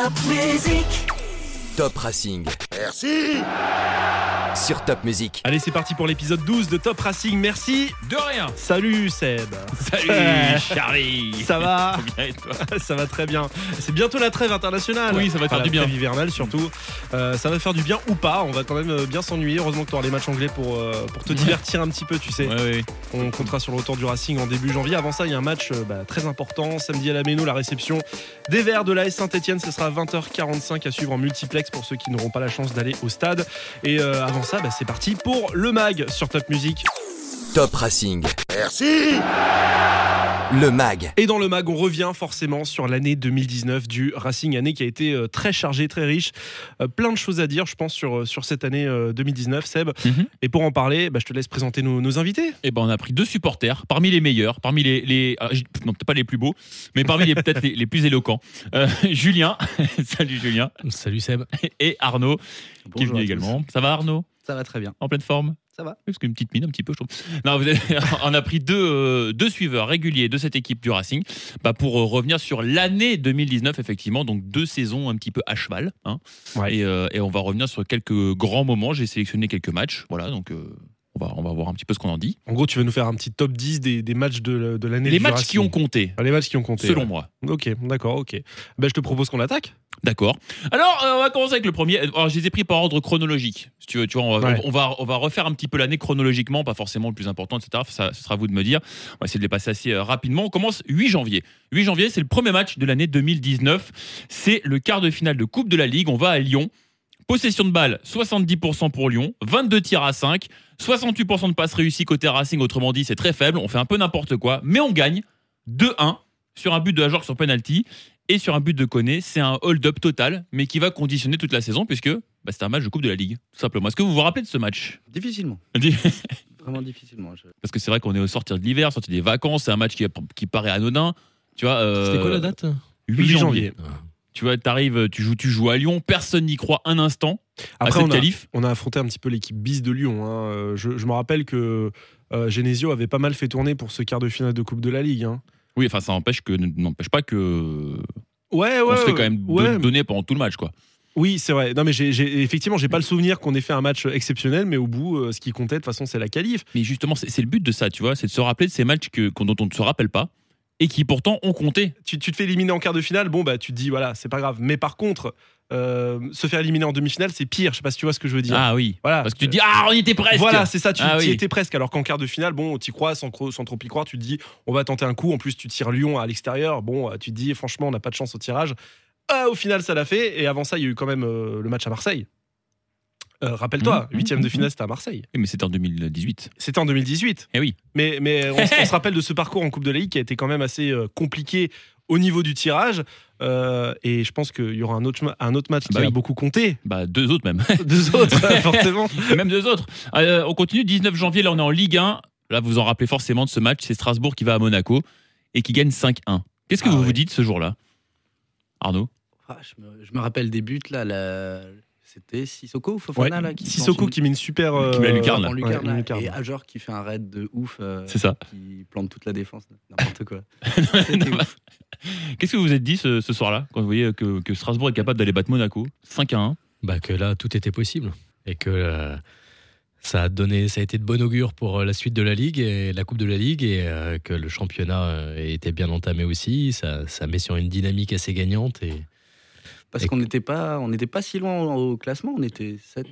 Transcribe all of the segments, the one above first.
Top Music. Top Racing. Merci Sur Top Music. Allez, c'est parti pour l'épisode 12 de Top Racing. Merci. De rien. Salut Seb. Salut Charlie. Ça va Bien et toi Ça va très bien. C'est bientôt la trêve internationale. Oui, ça va faire Enfin, du bien. La trêve hivernale surtout. Euh, ça va faire du bien ou pas. On va quand même euh, bien s'ennuyer. Heureusement que tu auras les matchs anglais pour, euh, pour te divertir un petit peu, tu sais. Ouais, ouais. On comptera sur le retour du Racing en début janvier. Avant ça, il y a un match euh, bah, très important. Samedi à la Méno, la réception des Verts de l'AS Saint-Etienne. Ce sera à 20h45 à suivre en multiplex pour ceux qui n'auront pas la chance d'aller au stade. Et euh, avant ça, bah, c'est parti pour le MAG sur Top Music. Top Racing. Merci Le MAG. Et dans le MAG, on revient forcément sur l'année 2019 du Racing, année qui a été euh, très chargée, très riche. Euh, plein de choses à dire, je pense, sur, euh, sur cette année euh, 2019, Seb. Mhm. Et pour en parler, bah, je te laisse présenter nos, nos invités. Eh ben, on a pris deux supporters, parmi les meilleurs, parmi les, les ah, non peut-être pas les plus beaux, mais parmi les peut-être les, les plus éloquents. Euh, Julien, salut Julien, Salut Seb. et Arnaud qui est venu également. Ça va Arnaud? Ça va très bien. En pleine forme? Ça va. Parce qu'une petite mine un petit peu, je trouve. Non, vous on a pris deux, euh, deux suiveurs réguliers de cette équipe du Racing bah, pour euh, revenir sur l'année 2019, effectivement. Donc deux saisons un petit peu à cheval. hein. Ouais. Et, euh, et on va revenir sur quelques grands moments. J'ai sélectionné quelques matchs. Voilà, donc euh, on, va, on va voir un petit peu ce qu'on en dit. En gros, tu vas nous faire un petit top 10 des, des matchs de, de l'année Les du matchs Racing. qui ont compté, Ah, Les matchs qui ont compté. selon ouais. moi. Ok, d'accord, ok. Bah, je te propose qu'on attaque. D'accord. Alors, euh, on va commencer avec le premier. Alors, je les ai pris par ordre chronologique. Si tu veux, tu vois, on va, Ouais. on va, on va refaire un petit peu l'année chronologiquement, pas forcément le plus important, etc. Ça, ce sera à vous de me dire. On va essayer de les passer assez euh, rapidement. On commence 8 janvier. 8 janvier, c'est le premier match de l'année 2019. C'est le quart de finale de Coupe de la Ligue. On va à Lyon. Possession de balle, 70% pour Lyon, 22 tirs à 5, 68% de passes réussies côté Racing, autrement dit, c'est très faible, on fait un peu n'importe quoi, mais on gagne 2-1 sur un but de Ajor sur penalty et sur un but de Koné. C'est un hold-up total, mais qui va conditionner toute la saison puisque bah, c'est un match de Coupe de la Ligue, tout simplement. Est-ce que vous vous rappelez de ce match? Difficilement. Vraiment difficilement. Je- Parce que c'est vrai qu'on est au sortir de l'hiver, sortir des vacances, c'est un match qui, qui paraît anodin. Tu vois, euh, C'était quoi la date? 8 janvier. Ah. Tu vois, t'arrives, tu joues, tu joues à Lyon, personne n'y croit un instant à Après, cette on a, on a affronté un petit peu l'équipe bis de Lyon. hein. Euh, Je, je me rappelle que euh, Genesio avait pas mal fait tourner pour ce quart de finale de Coupe de la Ligue. hein. Oui, enfin, ça n'empêche que n'empêche pas que Ouais, ouais. on se fait quand même ouais. donner pendant tout le match, quoi. Oui, c'est vrai. Non, mais j'ai, j'ai- effectivement, j'ai pas le souvenir qu'on ait fait un match exceptionnel, mais au bout, euh, ce qui comptait, de toute façon, c'est la qualif. Mais justement, c'est c'est le but de ça, tu vois, c'est de se rappeler de ces matchs que, dont on ne se rappelle pas et qui pourtant ont compté. Tu, tu te fais éliminer en quart de finale, bon, bah, tu te dis, voilà, c'est pas grave. Mais par contre, euh, se faire éliminer en demi-finale, c'est pire. Je sais pas si tu vois ce que je veux dire. Ah oui. voilà. Parce que tu dis, ah, on y était presque. Voilà, c'est ça, tu Ah y oui. étais presque. Alors qu'en quart de finale, bon, tu crois sans, sans trop y croire, tu te dis, on va tenter un coup. En plus, tu tires Lyon à l'extérieur. Bon, euh, tu te dis, franchement, on n'a pas de chance au tirage. Ah, au final, ça l'a fait. Et avant ça, il y a eu quand même euh, le match à Marseille. Euh, Rappelle-toi, Mhm, huitième mhm, de finale, c'était à Marseille. Oui, mais c'était en 2018. C'était en 2018. Eh oui. Mais, mais on, on se rappelle de ce parcours en Coupe de la Ligue qui a été quand même assez compliqué au niveau du tirage. Euh, et je pense qu'il y aura un autre, un autre match qui Bah a oui. beaucoup compté. Bah, deux autres même. Deux autres, forcément. même deux autres. Euh, on continue, 19 janvier, là on est en Ligue 1. Là, vous vous en rappelez forcément de ce match. C'est Strasbourg qui va à Monaco et qui gagne 5-1. Qu'est-ce que Ah vous ouais. vous dites ce jour-là? Arnaud? Ah, je, me, je me rappelle des buts là. la- C'était Sissoko ou Fofana Ouais. là qui Sissoko qui met une super. Qui met la euh, lucarne, lucarne, Ouais, lucarne. et Ajor qui fait un raid de ouf. euh, C'est ça. Qui plante toute la défense. N'importe quoi. Qu'est-ce que vous vous êtes dit ce, ce soir-là quand vous voyez que, que Strasbourg est capable d'aller battre Monaco 5 1 bah, que là tout était possible et que euh, ça a donné ça a été de bon augure pour euh, la suite de la ligue et la coupe de la ligue et euh, que le championnat euh, était bien entamé aussi ça, ça met sur une dynamique assez gagnante et Parce qu'on n'était pas, on n'était pas si loin au classement. On était 7,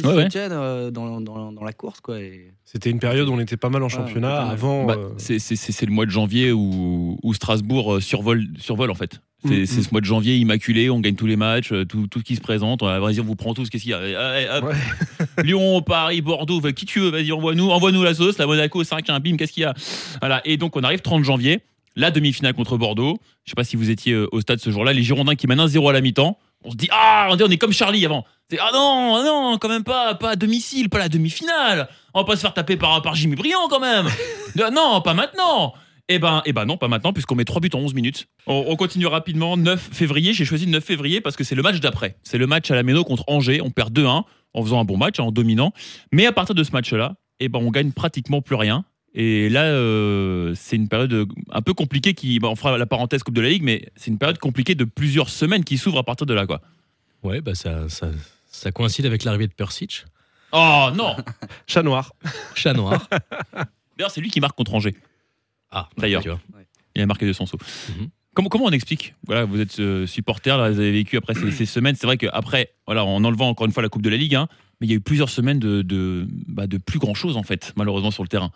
6, Ouais, ouais. 7 dans, dans, dans la course quoi. Et... C'était une période où on était pas mal en Ouais, championnat. Avant. Bah, euh, c'est- le mois de janvier où, où Strasbourg euh, survole, survole en fait. C'est Mm, c'est mm. ce mois de janvier immaculé, on gagne tous les matchs, euh, tout, tout ce qui se présente. Euh, Vas-y, on vous prend tous, qu'est-ce qu'il y a? Allez, allez, hop. Ouais. Lyon, Paris, Bordeaux, va- qui tu veux, vas-y, envoie-nous envoie -nous la sauce. La Monaco, 5-1, bim, qu'est-ce qu'il y a? Voilà, et donc on arrive 30 janvier, la demi-finale contre Bordeaux. Je sais pas si vous étiez euh, au stade ce jour-là, les Girondins qui mènent 1-0 à la mi-temps. On se dit, ah, on est- on est comme Charlie avant. C'est, ah non, ah non, quand même pas, pas à domicile, pas la demi-finale. On va pas se faire taper par, par Jimmy Briand quand même. Non, pas maintenant. Eh ben, eh ben non, pas maintenant, puisqu'on met 3 buts en 11 minutes. On, on continue rapidement. 9 février, j'ai choisi le 9 février parce que c'est le match d'après. C'est le match à la Méno contre Angers. On perd 2-1 en faisant un bon match, en dominant. Mais à partir de ce match-là, eh ben, on gagne pratiquement plus rien. Et là, euh, c'est une période euh, un peu compliquée qui. bah, on fera la parenthèse Coupe de la Ligue, mais c'est une période compliquée de plusieurs semaines qui s'ouvre à partir de là, quoi. Ouais, bah ça, ça, ça coïncide avec l'arrivée de Persic, Oh non Chat noir. chat noir. D'ailleurs, c'est lui qui marque contre Angers. Ah, D'ailleurs. Il a marqué de son saut. Mhm. Comment, comment on explique Voilà, vous êtes euh, supporter, là, vous avez vécu après ces, ces semaines. C'est vrai qu'après, voilà, en enlevant encore une fois la Coupe de la Ligue, hein, mais il y a eu plusieurs semaines de, de, bah, de plus grand chose en fait, malheureusement sur le terrain.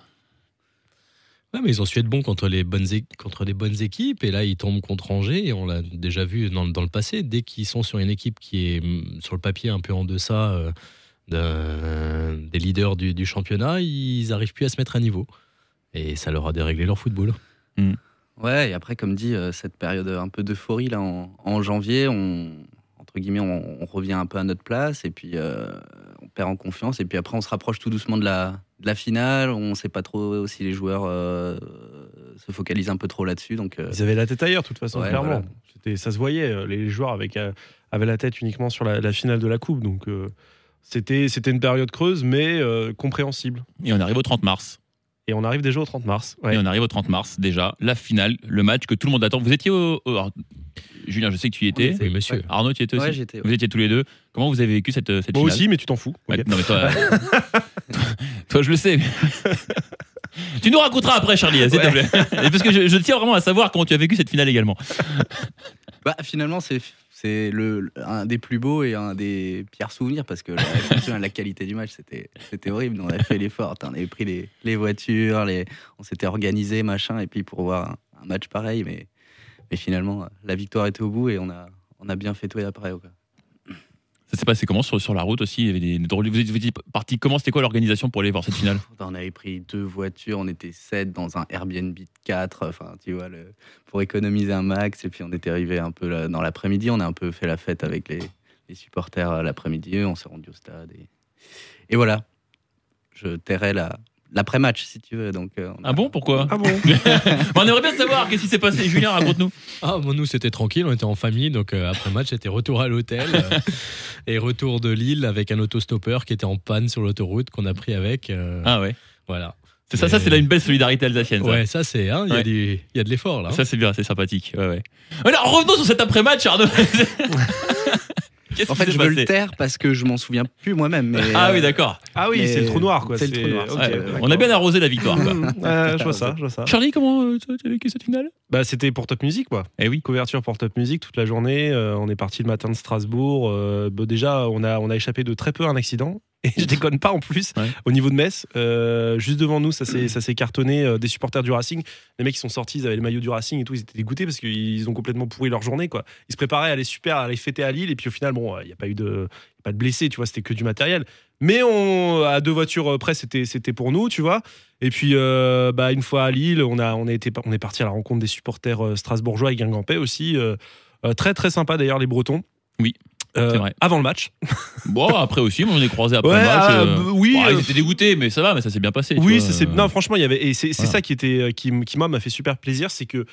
Ouais, mais ils ont su être bons contre les bonnes, contre les bonnes équipes. Et là, ils tombent contre Angers. Et on l'a déjà vu dans, dans le passé. Dès qu'ils sont sur une équipe qui est mm, sur le papier un peu en deçà euh, des leaders du, du championnat, ils arrivent plus à se mettre à niveau. Et ça leur a déréglé leur football. Ouais, et après, comme dit, euh, cette période un peu d'euphorie, là, en, en janvier, on, entre guillemets, on, on revient un peu à notre place, et puis euh, on perd en confiance, et puis après, on se rapproche tout doucement de la, de la finale, on sait pas trop si les joueurs euh, se focalisent un peu trop là-dessus, donc... euh, Ils avaient la tête ailleurs, de toute façon, Ouais, clairement. voilà. C'était, ça se voyait. Les joueurs avec, euh, avaient la tête uniquement sur la, la finale de la Coupe. Donc, euh, c'était, c'était une période creuse, mais euh, compréhensible. Et on arrive au 30 mars. Et on arrive déjà au 30 mars. Ouais. Et on arrive au 30 mars déjà, la finale, le match que tout le monde attend. Vous étiez au. Julien, je sais que tu y étais. Oui, monsieur. Arnaud, tu y étais aussi Ouais. Vous étiez tous les deux. Comment vous avez vécu cette, cette Moi finale aussi, mais tu t'en fous. Ouais, Ok. Non, mais toi, euh, toi, je le sais. tu nous raconteras après, Charlie, s'il te plaît. Et parce que je, je tiens vraiment à savoir comment tu as vécu cette finale également. Bah, finalement, c'est c'est un des plus beaux et un des pires souvenirs parce que la, qualité du match c'était c'était horrible. On a fait l'effort, on avait pris les, voitures, on s'était organisé machin et puis pour voir un, match pareil, mais finalement la victoire était au bout et on a on a bien fêté après. quoi. Ça s'est passé comment sur, sur la route aussi? Il y Vous étiez parti comment C'était quoi l'organisation pour aller voir cette finale? On avait pris deux voitures, on était sept dans un Airbnb de 4, enfin tu vois, pour économiser un max. Et puis on était arrivé un peu dans l'après-midi, on a un peu fait la fête avec les, les supporters euh, l'après-midi, on s'est rendu au stade. Et, et voilà, je tairai la, l'après-match si tu veux. Donc, euh, on a- Ah bon Pourquoi Ah bon On aimerait bien savoir qu'est-ce qui s'est passé. Julien, raconte-nous. Ah, bon, nous, c'était tranquille, on était en famille, donc euh, après match, c'était retour à l'hôtel euh, et retour de Lille avec un autostoppeur qui était en panne sur l'autoroute qu'on a pris avec. euh, Ah ouais. Voilà. C'est ça, ça c'est là une belle solidarité alsacienne. ça. Ouais, ça, c'est. hein, Il y, a Ouais. du- il y a de l'effort, là. hein. Ça c'est bien, c'est sympathique. Ouais, ouais. Alors revenons sur cet après-match, Arnaud. Qu'est-ce En fait, je veux le taire parce que je m'en souviens plus moi-même. mais, Ah euh, oui, d'accord. Ah oui, Mais c'est le trou noir, quoi. c'est le trou noir, ok, Ouais, d'accord. on a bien arrosé la victoire. quoi. Ouais, je vois ça, je vois ça. Charlie, comment euh, tu as vécu cette finale? Bah, c'était pour Top Music, quoi. Eh oui. Couverture pour Top Music toute la journée. euh, on est parti le matin de Strasbourg. euh, bah, déjà, on a, on a échappé de très peu à un accident. Et je déconne pas en plus, Ouais. au niveau de Metz, euh, juste devant nous, ça s'est cartonné. euh, des supporters du Racing, les mecs qui sont sortis, ils avaient le maillot du Racing et tout, ils étaient dégoûtés parce qu'ils ont complètement pourri leur journée. Quoi. Ils se préparaient à aller super, à aller fêter à Lille. Et puis au final, bon, il n'y a pas eu de, pas de blessés, tu vois, c'était que du matériel. Mais on, à deux voitures près, c'était c'était pour nous, tu vois. Et puis, euh, bah, une fois à Lille, on, a, on, a été, on est parti à la rencontre des supporters euh, strasbourgeois et guingampais aussi. euh, euh, très, très sympa d'ailleurs, les Bretons. Oui, Euh. Avant le match. Bon, après aussi, on est croisé après Ouais, le match. ah, euh, bah, oui, bon, euh, ils étaient dégoûtés, mais ça va, mais ça s'est bien passé. Oui, ça, non, franchement, il y avait et c'est voilà. ça qui était qui, qui m'a fait super plaisir, c'est que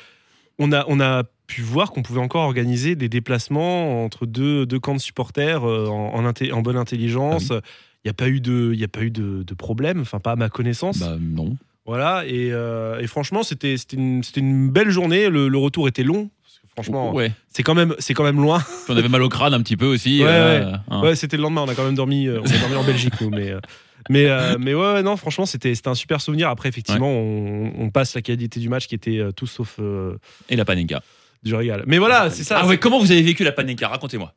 on a on a pu voir qu'on pouvait encore organiser des déplacements entre deux, deux camps de supporters en, en, bonne intelligence. Ah Il n'y a pas eu de il y a pas eu de, de problème, enfin pas à ma connaissance. Bah non. Voilà et, euh, et franchement c'était c'était une, c'était une belle journée. Le, le retour était long. Franchement, ouais. c'est quand même c'est quand même loin. Puis on avait mal au crâne un petit peu aussi. Ouais, euh, ouais. hein. Ouais, c'était le lendemain. On a quand même dormi. euh, on a dormi en Belgique, nous. Mais, euh, mais, euh, mais ouais, non, franchement, c'était un super souvenir. Après, effectivement, on, on passe la qualité du match qui était tout sauf Et la panenka. du régal. Mais voilà, c'est ça. Ah ouais, comment vous avez vécu la panenka? Racontez-moi.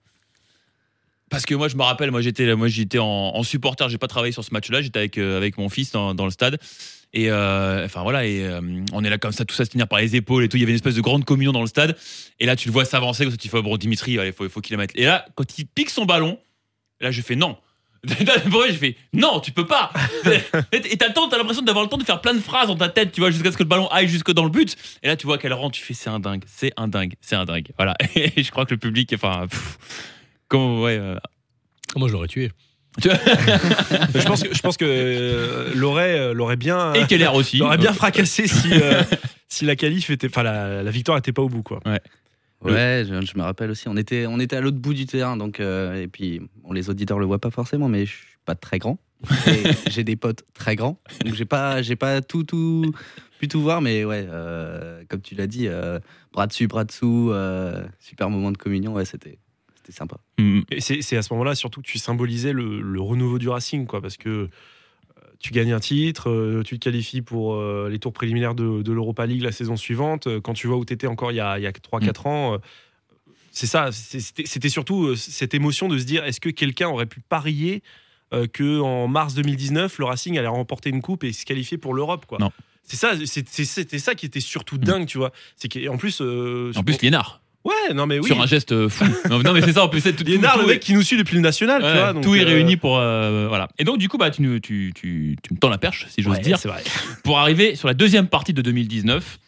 Parce que moi, je me rappelle, moi j'étais, moi j'étais en, en supporter, j'ai pas travaillé sur ce match-là, j'étais avec euh, avec mon fils dans, dans le stad. Et euh, enfin voilà, et euh, on est là comme ça, tout ça se tenir par les épaules et tout. Il y avait une espèce de grande communion dans le stade. Et là, tu le vois s'avancer, comme ça, tu fais bon Dimitri, il faut, faut qu'il la mette. Et là, quand il pique son ballon, là je fais non. Pour vrai, je fais non, tu peux pas. et t'as le temps, t'as l'impression d'avoir le temps de faire plein de phrases dans ta tête, tu vois, jusqu'à ce que le ballon aille jusque dans le but. Et là, tu vois qu'elle rentre, tu fais c'est un dingue, c'est un dingue, c'est un dingue. Voilà. Et je crois que le public, enfin, pff, comment, ouais, euh, Moi, je l'aurais tué? Je pense que je pense que euh, l'aurait euh, l'aurait bien et Keller aussi. l'aurait bien fracassé si euh, si la qualif était, enfin la, la victoire était pas au bout, quoi. Ouais, je, je me rappelle aussi. On était, on était à l'autre bout du terrain, donc euh, et puis bon, les auditeurs le voient pas forcément, mais je suis pas très grand. J'ai des potes très grands, donc j'ai pas, j'ai pas tout, tout, pu tout voir, mais ouais, euh, comme tu l'as dit, euh, bras dessus, bras dessous, euh, super moment de communion, ouais, c'était, c'était sympa. Mm. Et c'est à ce moment-là surtout que tu symbolisais le, le renouveau du Racing, quoi, parce que euh, tu gagnes un titre, euh, tu te qualifies pour euh, les tours préliminaires de, de l'Europa League la saison suivante. Quand tu vois où tu étais encore il y a, a 3-4 ans, euh, c'est ça. C'était surtout cette émotion de se dire est-ce que quelqu'un aurait pu parier que en mars 2019, le Racing allait remporter une coupe et se qualifier pour l'Europe, quoi? Non. C'est ça, c'était ça qui était surtout dingue, tu vois. C'est qu'en plus, euh, En plus, Liénard, ouais, non mais oui. sur un geste euh, fou. non, non, mais c'est ça, en plus, c'est tout, tout le mec qui nous suit depuis le national, tu ouais, vois. donc, tout est euh, réuni pour. euh, voilà. Et donc, du coup, bah, tu, nous- tu, tu, tu me tends la perche, si j'ose ouais, dire. c'est vrai. pour arriver sur la deuxième partie de 2019.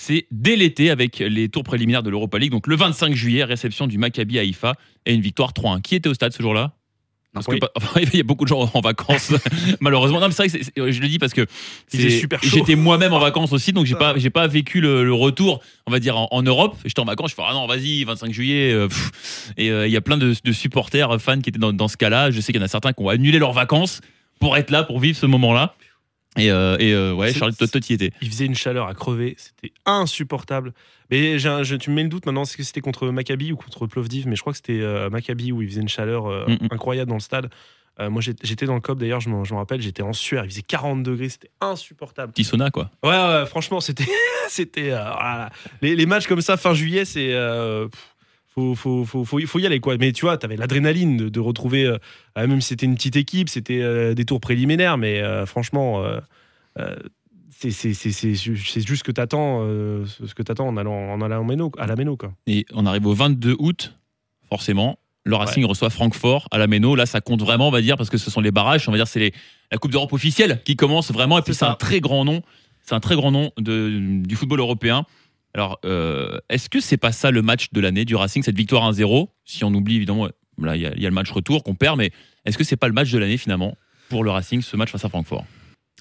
C'est dès l'été avec les tours préliminaires de l'Europa League. Donc le 25 juillet, réception du Maccabi Haïfa et une victoire 3-1. Qui était au stade ce jour-là? Parce Oui. enfin, il y a beaucoup de gens en vacances, malheureusement. Non, mais c'est vrai que je le dis parce que c'est- super chaud. j'étais moi-même en vacances aussi, donc j'ai pas, j'ai pas vécu le, le retour, on va dire, en, en Europe. J'étais en vacances, je fais ah non, vas-y, 25 juillet. euh, et euh, il y a plein de, de supporters, fans qui étaient dans, dans ce cas-là. Je sais qu'il y en a certains qui ont annulé leurs vacances pour être là, pour vivre ce moment-là. Et, euh, et euh, ouais, Charlie, toi, toi, t'y étais. Il faisait une chaleur à crever, c'était insupportable. Mais je- tu me mets le doute maintenant, est-ce que c'était contre Maccabi ou contre Plovdiv Mais je crois que c'était euh, Maccabi où il faisait une chaleur euh, Mm, mm. incroyable dans le stade. Euh, moi j'étais dans le COP d'ailleurs, je m'en rappelle, j'étais en sueur, il faisait 40 degrés, c'était insupportable. Petit sauna, quoi. Ouais, ouais, franchement, c'était. c'était voilà. les, les matchs comme ça, fin juillet, c'est. Faut, faut, faut, faut, faut y aller, quoi. Mais tu vois, t'avais l'adrénaline de, de retrouver. euh, même si c'était une petite équipe, c'était euh, des tours préliminaires, mais euh, franchement. c'est c'est- c'est- c'est ju- c'est juste ce que t'attends ce que t'attends en allant en allant méno, à la méno quoi. Et on arrive au 22 août, forcément. Le Racing reçoit Francfort à la Méno. Là, ça compte vraiment, on va dire, parce que ce sont les barrages. On va dire, c'est la Coupe d'Europe officielle qui commence vraiment. Et puis, C'est un très grand nom. C'est un très grand nom de, du football européen. Alors, euh, est-ce que c'est pas ça le match de l'année du Racing, cette victoire 1-0 Si on oublie, évidemment, là, il y, a- il y a le match retour qu'on perd, mais est-ce que c'est pas le match de l'année, finalement, pour le Racing, ce match face à Francfort?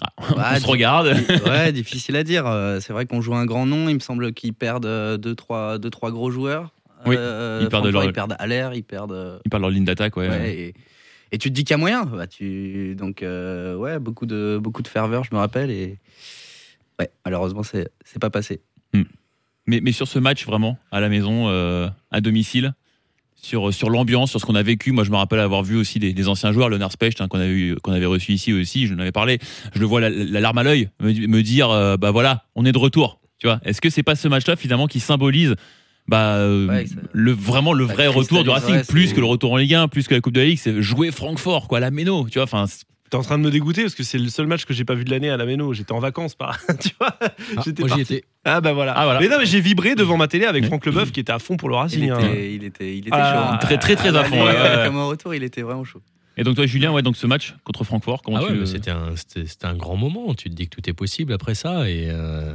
Ah, On se regarde. ouais, difficile à dire. Euh, C'est vrai qu'on joue un grand nom. Il me semble qu'ils perdent euh, deux trois, deux, trois gros joueurs. Oui, Euh, ils perdent leur- ils perdent ils perdent. euh, Il parle leur ligne d'attaque, ouais. ouais, et, et tu te dis qu'il y a moyen. Bah, tu, donc, euh, ouais, beaucoup de, beaucoup de ferveur, je me rappelle. Et ouais, malheureusement, c'est pas passé. Mais, mais sur ce match, vraiment, à la maison, euh, à domicile, sur, sur l'ambiance, sur ce qu'on a vécu, moi je me rappelle avoir vu aussi des, des anciens joueurs, Leonard Specht, hein, qu'on avait, avait reçu ici aussi, je n'en avais parlé, je le vois la, la larme à l'œil, me, me dire, euh, bah voilà, on est de retour. Tu vois, est-ce que c'est pas ce match-là finalement qui symbolise bah, euh, Ouais, le, vraiment le vrai retour du Racing, plus que le retour en Ligue 1, plus que la Coupe de la Ligue, c'est jouer Francfort, quoi, la Méno, tu vois, enfin, T'es en train de me dégoûter parce que c'est le seul match que j'ai pas vu de l'année à la méno. J'étais en vacances, pas. tu vois Ah, J'étais moi j'y étais. Ah bah voilà. Ah, voilà. Mais non, mais j'ai vibré devant ma télé avec. Franck Leboeuf qui était à fond pour le Il Racing. était, hein. il était, il était Ah, chaud. très très très à Ah, fond. ouais, ouais, ouais. Comme en retour, il était vraiment chaud. Et donc toi, Julien, ouais, donc ce match contre Francfort, comment Ah tu ouais, le- c'était un, c'était- c'était un grand moment. Tu te dis que tout est possible après ça. Et euh,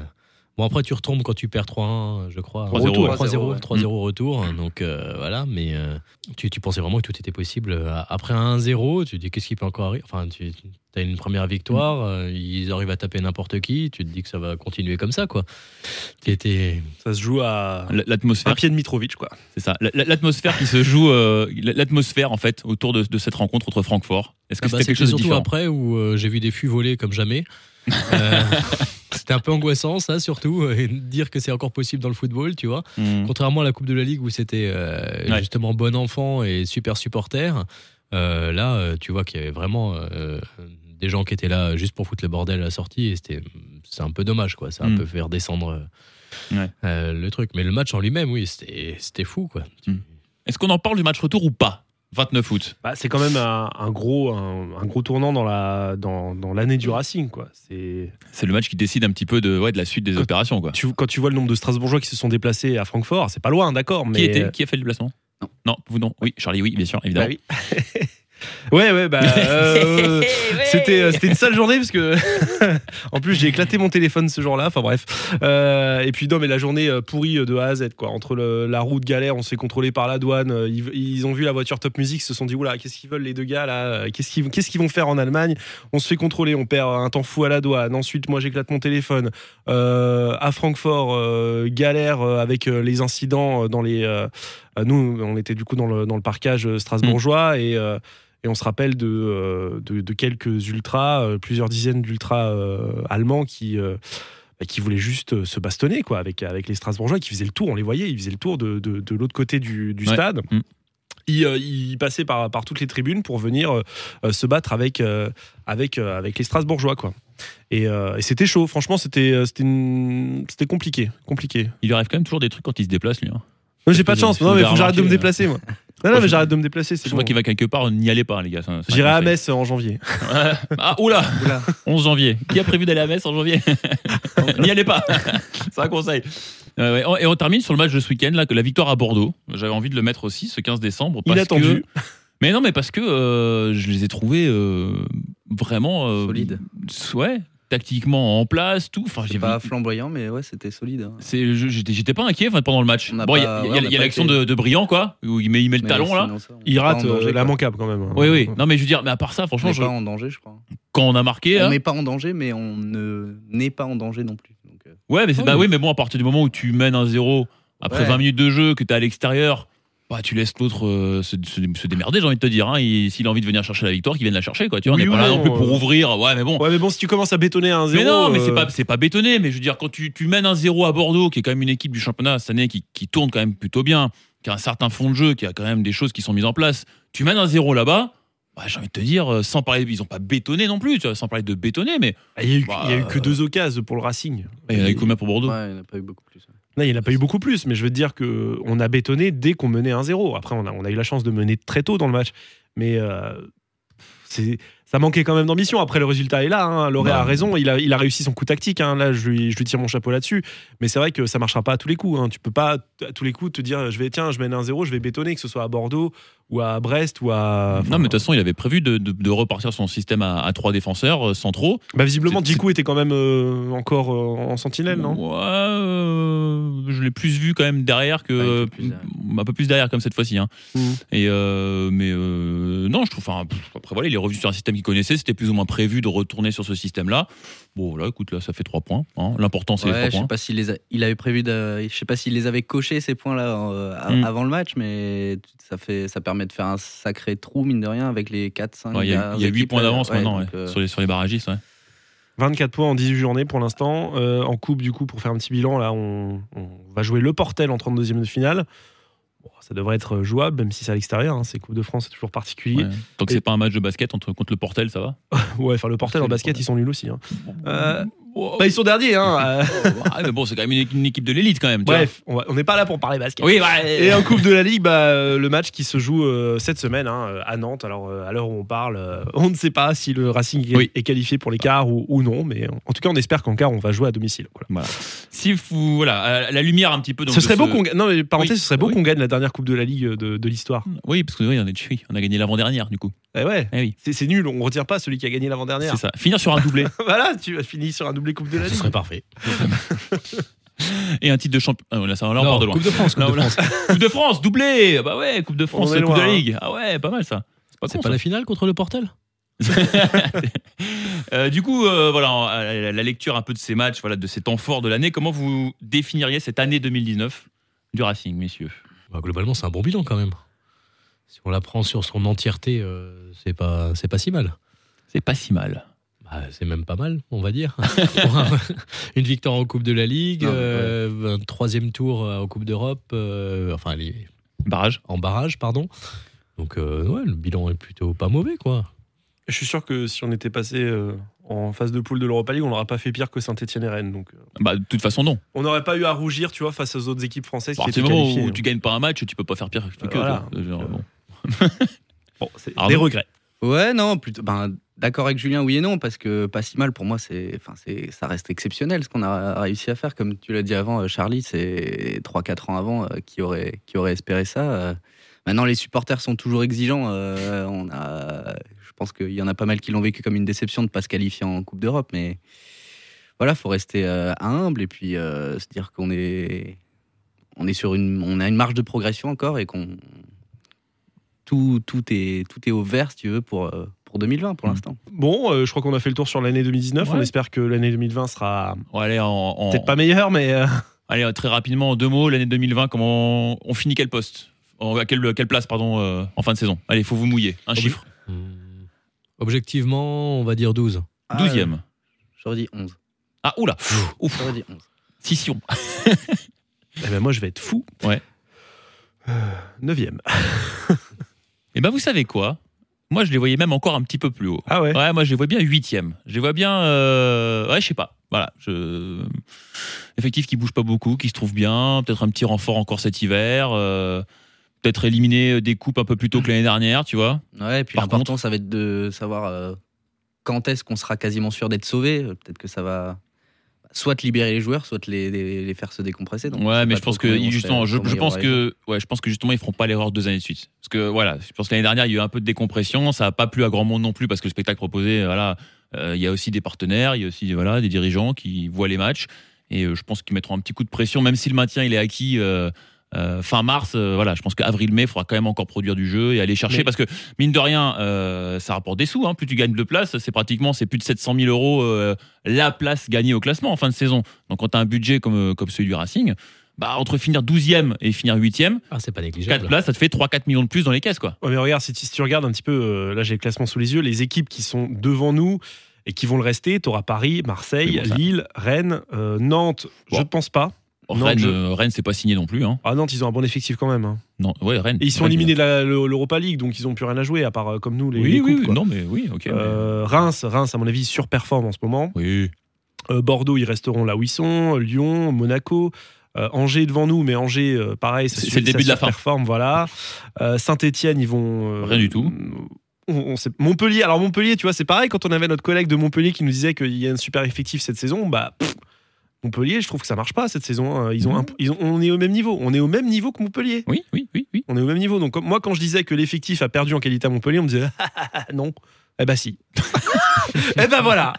bon, après, tu retombes quand tu perds 3-1, je crois. 3-0, Retour, ouais. 3-0, 3-0, 3-0 retour. Donc euh, voilà, mais euh, tu, tu pensais vraiment que tout était possible. Après un 1-0, tu te dis qu'est-ce qui peut encore arriver? Enfin, tu as une première victoire, euh, ils arrivent à taper n'importe qui. Tu te dis que ça va continuer comme ça, quoi. T'étais- Ça se joue à l'atmosphère un pied de Mitrovic, quoi. C'est ça. L'atmosphère qui se joue, euh, l'atmosphère en fait autour de, de cette rencontre contre Francfort. Est-ce que Ah bah, c'était quelque chose de surtout différent? après où euh, j'ai vu des fûts voler comme jamais. Euh, c'était un peu angoissant, ça, surtout, et de dire que c'est encore possible dans le football, tu vois. Hmm. Contrairement à la Coupe de la Ligue où c'était euh, Ouais. justement bon enfant et super supporter, euh, là, euh, tu vois qu'il y avait vraiment euh, des gens qui étaient là juste pour foutre le bordel à la sortie et c'était c'est un peu dommage, quoi. Ça a un Mm. peu euh, Ouais. euh, le truc. Mais le match en lui-même, oui, c'était c'était fou, quoi. Est-ce qu'on en parle du match retour ou pas? 29 août. Bah, c'est quand même un, un gros, un, un gros tournant dans la, dans, dans l'année du Racing, quoi. C'est C'est le match qui décide un petit peu de, ouais, de la suite des Quand- opérations. Quoi. tu, quand tu vois le nombre de Strasbourgeois qui se sont déplacés à Francfort, c'est pas loin, d'accord, mais Qui, était, qui a fait le déplacement Non. Non, vous non. Oui, Charlie, oui, bien sûr, évidemment. Bah oui. ouais, ouais, bah. euh, C'était, euh, c'était une sale journée parce que en plus j'ai éclaté mon téléphone ce jour-là. Enfin bref. Euh, et puis non mais la journée pourrie de A à Z quoi. Entre le- la route galère, on se fait contrôler par la douane. Ils, ils ont vu la voiture Top Music, ils se sont dit oula qu'est-ce qu'ils veulent les deux gars là Qu'est-ce qu'ils qu'est-ce qu'ils vont faire en Allemagne? On se fait contrôler, on perd un temps fou à la douane. Ensuite moi j'éclate mon téléphone. Euh, à Francfort galère avec les incidents dans les. nous on était du coup dans le dans le parcage euh, strasbourgeois et Et on se rappelle de, euh, de, de quelques ultras, euh, plusieurs dizaines d'ultras euh, allemands qui, bah, qui voulaient juste se bastonner quoi, avec, avec les Strasbourgeois, qui faisaient le tour, on les voyait, ils faisaient le tour de, de, de l'autre côté du, du Ouais. stade. Mm. Ils, euh, ils passaient par, par toutes les tribunes pour venir euh, se battre avec, euh, avec, avec les Strasbourgeois. Quoi. Et, euh, et c'était chaud, franchement, c'était c'était une- c'était compliqué. compliqué. Il lui arrive quand même toujours des trucs quand il se déplace, lui. hein. Moi, J'ai pas de chance, non, mais ai faut que j'arrête de me déplacer, moi. Non, non, mais j'arrête de me déplacer, c'est Je bon. vois qu'il va quelque part, n'y allez pas, les gars. J'irai à. Metz en janvier. Ah, oula Oula. 11 janvier. Qui a prévu d'aller à Metz en janvier N'y allez pas. C'est un conseil. Euh, ouais. Et on termine sur le match de ce week-end, là, que la victoire à Bordeaux. J'avais envie de le mettre aussi, ce 15 décembre. Parce Inattendu. que- Mais non, mais parce que euh, je les ai trouvés euh, vraiment. euh, Solide. Ouais, tactiquement en place, tout. Enfin, j'ai pas vu- flamboyant, mais ouais, c'était solide. hein. c'est- J'étais j'étais pas inquiet enfin, pendant le match. On Bon, il y a- ouais, on l'action été- de, de Briand, quoi, où il met, il met le Mais talon, là. ça, on Il rate en danger, euh, quoi. l'immanquable quand même. Oui, oui. Non, mais je veux dire, mais à part ça, On franchement, n'est je- pas en danger, je crois. quand on a marqué. On hein, n'est pas en danger, mais on ne n'est pas en danger non plus. Donc, euh, Ouais, mais, Oui. bah oui, mais bon, à partir du moment où tu mènes un 0 après Ouais. 20 minutes de jeu, que tu es à l'extérieur, bah, tu laisses l'autre euh, se, se- se démerder, j'ai envie de te dire. Hein. Il- S'il a envie de venir chercher la victoire, qu'il vienne la chercher. Quoi. Tu vois, Oui on n'est pas là non, non plus pour euh. ouvrir. Ouais, mais bon. Ouais, mais bon, si tu commences à bétonner à un 0 mais non, mais c'est pas, c'est pas bétonné. Mais je veux dire, quand tu, tu mènes un 0 à Bordeaux, qui est quand même une équipe du championnat cette année qui, qui tourne quand même plutôt bien, qui a un certain fond de jeu, qui a quand même des choses qui sont mises en place, tu mènes un 0 là-bas. Bah, j'ai envie de te dire, euh, sans parler, ils ont pas bétonné non plus, tu vois, sans parler de bétonner, mais Il y a Bah, a eu que deux occasions pour le Racing. il y en a eu combien pour Bordeaux? Ouais, il n'y en a pas eu beaucoup plus. Non, il n'y en a pas eu beaucoup plus, mais je veux te dire que on a bétonné dès qu'on menait 1-0. Après, on a, on a eu la chance de mener très tôt dans le match. Mais euh, ça manquait quand même d'ambition. Après, le résultat est là. Hein. Loré Bah, a raison. Il a, il a réussi son coup tactique. hein. Là, je lui, je lui tire mon chapeau là-dessus. Mais c'est vrai que ça marchera pas à tous les coups. Hein. Tu peux pas à tous les coups te dire je vais, tiens, je mène 1-0, je vais bétonner, que ce soit à Bordeaux ou à Brest ou à. Non, mais de toute façon, il avait prévu de, de- de repartir son système à, à trois défenseurs euh, centraux. Bah, visiblement, Djikou était quand même euh, encore euh, en sentinelle, non? Ouais, euh, je l'ai plus vu quand même derrière que. Ouais, un peu plus derrière. un peu plus derrière comme cette fois-ci. hein. Mhm. Et euh, mais euh, non, je trouve. après, voilà, il est revenu sur un système qu'il connaissait. C'était plus ou moins prévu de retourner sur ce système-là. Bon, voilà, écoute, là, ça fait trois points. hein. L'important, c'est Ouais, les je trois sais points. pas s'il les a- il avait prévu de, je sais pas s'il les avait cochés ces points-là euh, a- Mm. avant le match, mais ça fait, ça permet de faire un sacré trou mine de rien avec les 4-5 Ouais, Il y a, il y a 8 points d'avance maintenant ouais, euh, sur, les, sur les barragistes. ouais. 24 points en 18 journées pour l'instant. Euh, en coupe, du coup, pour faire un petit bilan, là, on, on va jouer le Portel en 32e de finale. Bon, ça devrait être jouable, même si c'est à l'extérieur. hein. C'est Coupe de France, c'est toujours particulier. Ouais. Tant que Et- c'est pas un match de basket entre, contre le Portel, ça va? Ouais, enfin, le Portel en basket, Portel. ils sont nuls aussi. hein. Euh, Bah, ils sont derniers. Hein. Ouais, mais bon, c'est quand même une, une équipe de l'élite quand même. tu bref, on n'est pas là pour parler basket. Oui, ouais. Et en Coupe de la Ligue, bah, euh, le match qui se joue euh, cette semaine hein, à Nantes. Alors, euh, à l'heure où on parle, euh, on ne sait pas si le Racing est- Oui. est qualifié pour les quarts ou, ou non. Mais en tout cas, on espère qu'en quart, on va jouer à domicile. Voilà. Si vous, voilà, la lumière un petit peu. donc, ce serait beau qu'on gagne. Non, mais parenthèse, Oui. ce serait beau Oui. qu'on gagne la dernière Coupe de la Ligue de, de l'histoire. Oui, parce que oui, on, est, on a gagné l'avant-dernière du coup. Eh ouais, Eh oui, c'est nul. On retire pas celui qui a gagné l'avant-dernière. c'est ça. Finir sur un doublé voilà, tu as fini sur un doublé Coupe de la Ce Ligue. serait parfait. et un titre de champion. Ah, là, ça, là, on part de loin. Coupe de France, Coupe Non, de France. Coupe de France, doublé Bah ouais, Coupe de France, Coupe loin, de la hein. Ligue. Ah ouais, pas mal ça. C'est pas C'est con, pas ça. la finale contre le Portel Euh, du coup, euh, voilà, à la, la lecture un peu de ces matchs, voilà, de ces temps forts de l'année, comment vous définiriez cette année 2019 du Racing, messieurs? Bah, Globalement, c'est un bon bilan quand même. Si on la prend sur son entièreté, euh, c'est pas, c'est pas si mal. C'est pas si mal. Bah, c'est même pas mal, on va dire. Une victoire en Coupe de la Ligue, Non, euh, un troisième tour euh, en Coupe d'Europe, euh, enfin les- Barrage. en barrage, pardon. Donc euh, ouais, le bilan est plutôt pas mauvais, quoi. Je suis sûr que si on était passé euh, en phase de poule de l'Europa League, on n'aurait pas fait pire que Saint-Etienne et Rennes. Donc, euh, Bah, de toute façon, non. on n'aurait pas eu à rougir, tu vois, face aux autres équipes françaises À qui partir étaient du moment qualifiées. où tu gagnes pas un match, tu peux pas faire pire que Voilà. toi. Genre, Euh, bon. Bon, c'est Arnaud des regrets. Ouais, non, plutôt. Ben, d'accord avec Julien, oui et non, parce que pas si mal pour moi, c'est, enfin, c'est, ça reste exceptionnel ce qu'on a réussi à faire. Comme tu l'as dit avant, euh, Charlie, c'est 3-4 ans avant euh, qui aurait, qui aurait espéré ça. euh. Maintenant, les supporters sont toujours exigeants. on a, je pense qu'il y en a pas mal qui l'ont vécu comme une déception de ne pas se qualifier en Coupe d'Europe, mais voilà, faut rester humble et puis se dire qu'on est, on est sur une, on a une marge de progression encore et qu'on tout, tout, est, tout est au vert, si tu veux, pour, pour 2020 pour Mm. l'instant. Bon, euh, je crois qu'on a fait le tour sur l'année 2019. On Ouais. espère que l'année 2020 sera On va aller en, en- peut-être pas meilleure, mais euh, Allez, très rapidement, en deux mots, l'année 2020, comment on finit quel poste? En- À quelle, quelle place, pardon, euh, en fin de saison? Allez, faut vous mouiller. Un Ob- chiffre. Hmm. Objectivement, on va dire 12. Ah, 12e. J'aurais dit 11. Ah, oula. Ouf. J'aurais dit 11. Scission. Eh ben, moi, je vais être fou. Ouais. Euh, Neuvième. Et ben, vous savez quoi? Moi, je les voyais même encore un petit peu plus haut. Ah ouais. Ouais, moi je les vois bien huitième. Je les vois bien, euh, ouais, je sais pas. Voilà, je... effectif qui bouge pas beaucoup, qui se trouve bien, peut-être un petit renfort encore cet hiver, euh, peut-être éliminer des coupes un peu plus tôt que l'année dernière, tu vois. Ouais, et puis Par l'important, ça va être de savoir euh, quand est-ce qu'on sera quasiment sûr d'être sauvé. Euh, Peut-être que ça va soit libérer les joueurs, soit les, les, les faire se décompresser. Donc, ouais, mais je pense que justement, je, pense que, ouais, je pense que justement ils feront pas l'erreur deux années de suite. Parce que voilà, je pense que l'année dernière il y a eu un peu de décompression, ça a pas plu à grand monde non plus parce que le spectacle proposé, voilà, euh, il y a aussi des partenaires, il y a aussi voilà des dirigeants qui voient les matchs et euh, je pense qu'ils mettront un petit coup de pression, même si le maintien il est acquis. euh, euh, fin mars, euh, voilà, je pense qu'avril-mai, il faudra quand même encore produire du jeu et aller chercher Mais- parce que mine de rien, euh, ça rapporte des sous. hein. plus tu gagnes de place, c'est pratiquement c'est plus de 700 000 euros euh, la place gagnée au classement en fin de saison. Donc quand tu as un budget comme, comme celui du Racing, bah, entre finir 12e et finir 8e, Ah, c'est pas 4 négligeable. places, ça te fait 3-4 millions de plus dans les caisses. quoi. Ouais, mais regarde, si tu, si tu regardes un petit peu, euh, là j'ai le classement sous les yeux, les équipes qui sont devant nous et qui vont le rester, tu auras Paris, Marseille, bon. Lille, Rennes, euh, Nantes, je ne pense pas. Non, Rennes, je- Rennes, c'est pas signé non plus. Hein. Ah Nantes, ils ont un bon effectif quand même. hein. Non, ouais, Rennes. Et ils sont Rennes, éliminés de l'Europa League, donc ils n'ont plus rien à jouer, à part euh, comme nous, les, Oui, les oui, coupes, oui, quoi. non, mais oui, ok. mais- Euh, Reims, Reims, à mon avis, surperforme en ce moment. Oui. Euh, Bordeaux, ils resteront là où ils sont. Lyon, Monaco. Euh, Angers devant nous, mais Angers, euh, pareil, C'est- le début ça de la fin. surperforme, voilà. Euh, Saint-Etienne, ils vont. euh, Rien du tout. on- on sait- Montpellier, alors Montpellier, tu vois, c'est pareil quand on avait notre collègue de Montpellier qui nous disait qu'il y a un super effectif cette saison. Bah, pff, Montpellier, je trouve que ça marche pas cette saison. hein. Ils ont, un- ils ont- on est au même niveau. On est au même niveau que Montpellier. Oui, oui, oui, oui. On est au même niveau. Donc, moi, quand je disais que l'effectif a perdu en qualité à Montpellier, on me disait Ah, ah, ah, non. Eh ben si. eh ben voilà.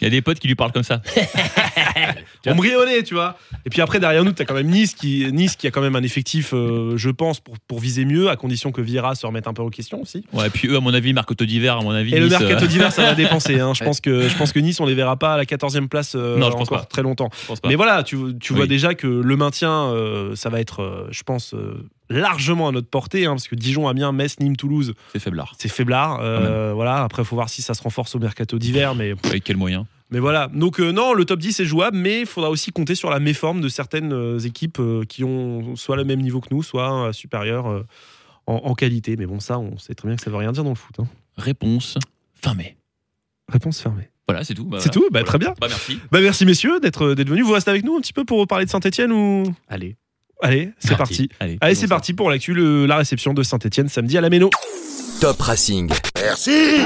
Il y a des potes qui lui parlent comme ça. On nez, tu vois. Et puis après, derrière nous, tu as quand même Nice qui, nice qui a quand même un effectif, euh, je pense, pour, pour viser mieux, à condition que Vieira se remette un peu en question aussi. Ouais, puis eux, à mon avis, mercato d'hiver, à mon avis. Et le Nice, euh, mercato d'hiver, ça va dépenser. hein. Je, pense que, je pense que Nice, on les verra pas à la 14e place euh, Non, je pense encore pas. très longtemps. je pense pas. Mais voilà, tu, tu vois déjà que le maintien, euh, ça va être, je pense, largement à notre portée, hein, parce que Dijon, Amiens, Metz, Nîmes, Toulouse, C'est faiblard. c'est faiblard. Euh, voilà, après, il faut voir si ça se renforce au mercato d'hiver, mais Avec quel moyen? Mais voilà, donc euh, non, le top 10 est jouable, mais il faudra aussi compter sur la méforme de certaines euh, équipes euh, qui ont soit le même niveau que nous, soit euh, supérieur euh, en, en qualité. Mais bon, ça, on sait très bien que ça veut rien dire dans le foot. hein. Réponse fin mai. Réponse fermée. Voilà, c'est tout. Bah, C'est tout? Bah, très bien. Bah, merci. Bah, merci messieurs d'être d'être venus. Vous restez avec nous un petit peu pour parler de Saint-Etienne ou? Allez. Allez, c'est parti. Allez. C'est parti pour l'actu, le- la réception de Saint-Etienne samedi à la Méno. Top Racing. Merci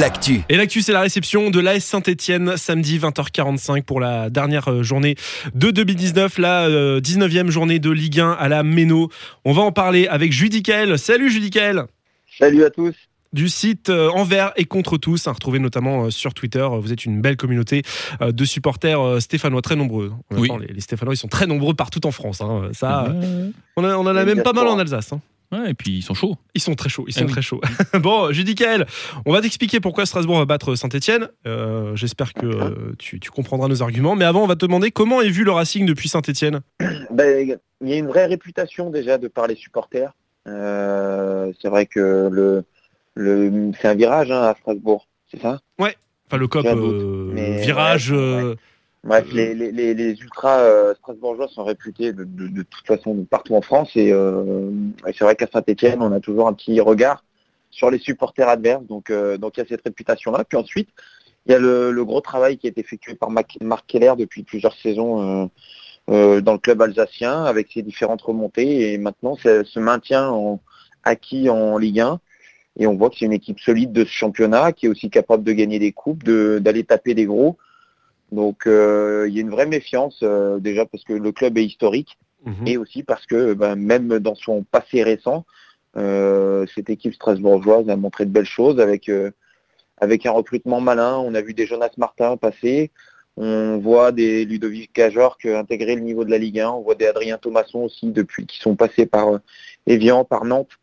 L'actu. Et l'actu, c'est la réception de l'AS Saint-Etienne samedi 20h45 pour la dernière euh, journée de 2019, la euh, 19e journée de Ligue 1 à la Méno. On va en parler avec Judicael. Salut Judicael Salut à tous. Du site euh, Envers et contre tous, à retrouver notamment euh, sur Twitter. Vous êtes une belle communauté euh, de supporters euh, stéphanois, très nombreux. Oui. les, les Stéphanois, ils sont très nombreux partout en France. hein. Ça, euh, Ouais, on, a- on en a même pas mal en Alsace. hein. ouais, et puis ils sont chauds. Ils sont très chauds, ils Ah sont oui. très chauds. bon, Judicael, on va t'expliquer pourquoi Strasbourg va battre Saint-Etienne. J'espère que euh, tu, tu comprendras nos arguments. Mais avant, on va te demander comment est vu le Racing depuis Saint-Etienne. Ben, il y a une vraie réputation déjà de par les supporters. Euh, c'est vrai que le, le c'est un virage hein, à Strasbourg, c'est ça? Enfin, le COP, euh, mais virage. ouais, euh, Bref, Euh, les, les, les, les ultras euh, strasbourgeois sont réputés de, de, de toute façon partout en France et, euh, et c'est vrai qu'à Saint-Etienne, on a toujours un petit regard sur les supporters adverses. Donc, euh, donc il y a cette réputation-là. Puis ensuite, il y a le, le gros travail qui est effectué par Mac- Marc Keller depuis plusieurs saisons dans le club alsacien avec ses différentes remontées et maintenant c'est ce maintien en, acquis en Ligue 1. Et on voit que c'est une équipe solide de ce championnat qui est aussi capable de gagner des coupes, de- d'aller taper des gros. Donc euh, il y a une vraie méfiance euh, déjà parce que le club est historique mhm. et aussi parce que ben, même dans son passé récent, euh, cette équipe strasbourgeoise a montré de belles choses avec avec un recrutement malin. On a vu des Jonas Martin passer, on voit des Ludovic Cajorc intégrer le niveau de la Ligue 1, on voit des Adrien Thomasson aussi depuis qui sont passés par Evian, par Nantes,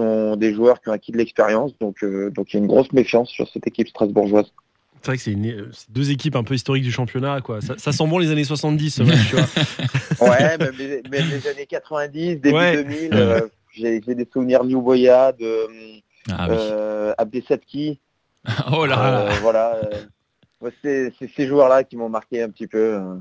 sont des joueurs qui ont acquis de l'expérience. Donc euh, donc il y a une grosse méfiance sur cette équipe strasbourgeoise. C'est vrai que c'est une- deux équipes un peu historiques du championnat. Quoi. Ça, ça sent bon les années 70, ce match, tu vois. Ouais, même les, même les années 90, début Ouais. 2000, euh, j'ai des souvenirs New Boya, de, Ah oui. euh, Abdesatki. oh là Euh, voilà. euh, c'est c'est ces joueurs-là qui m'ont marqué un petit peu euh,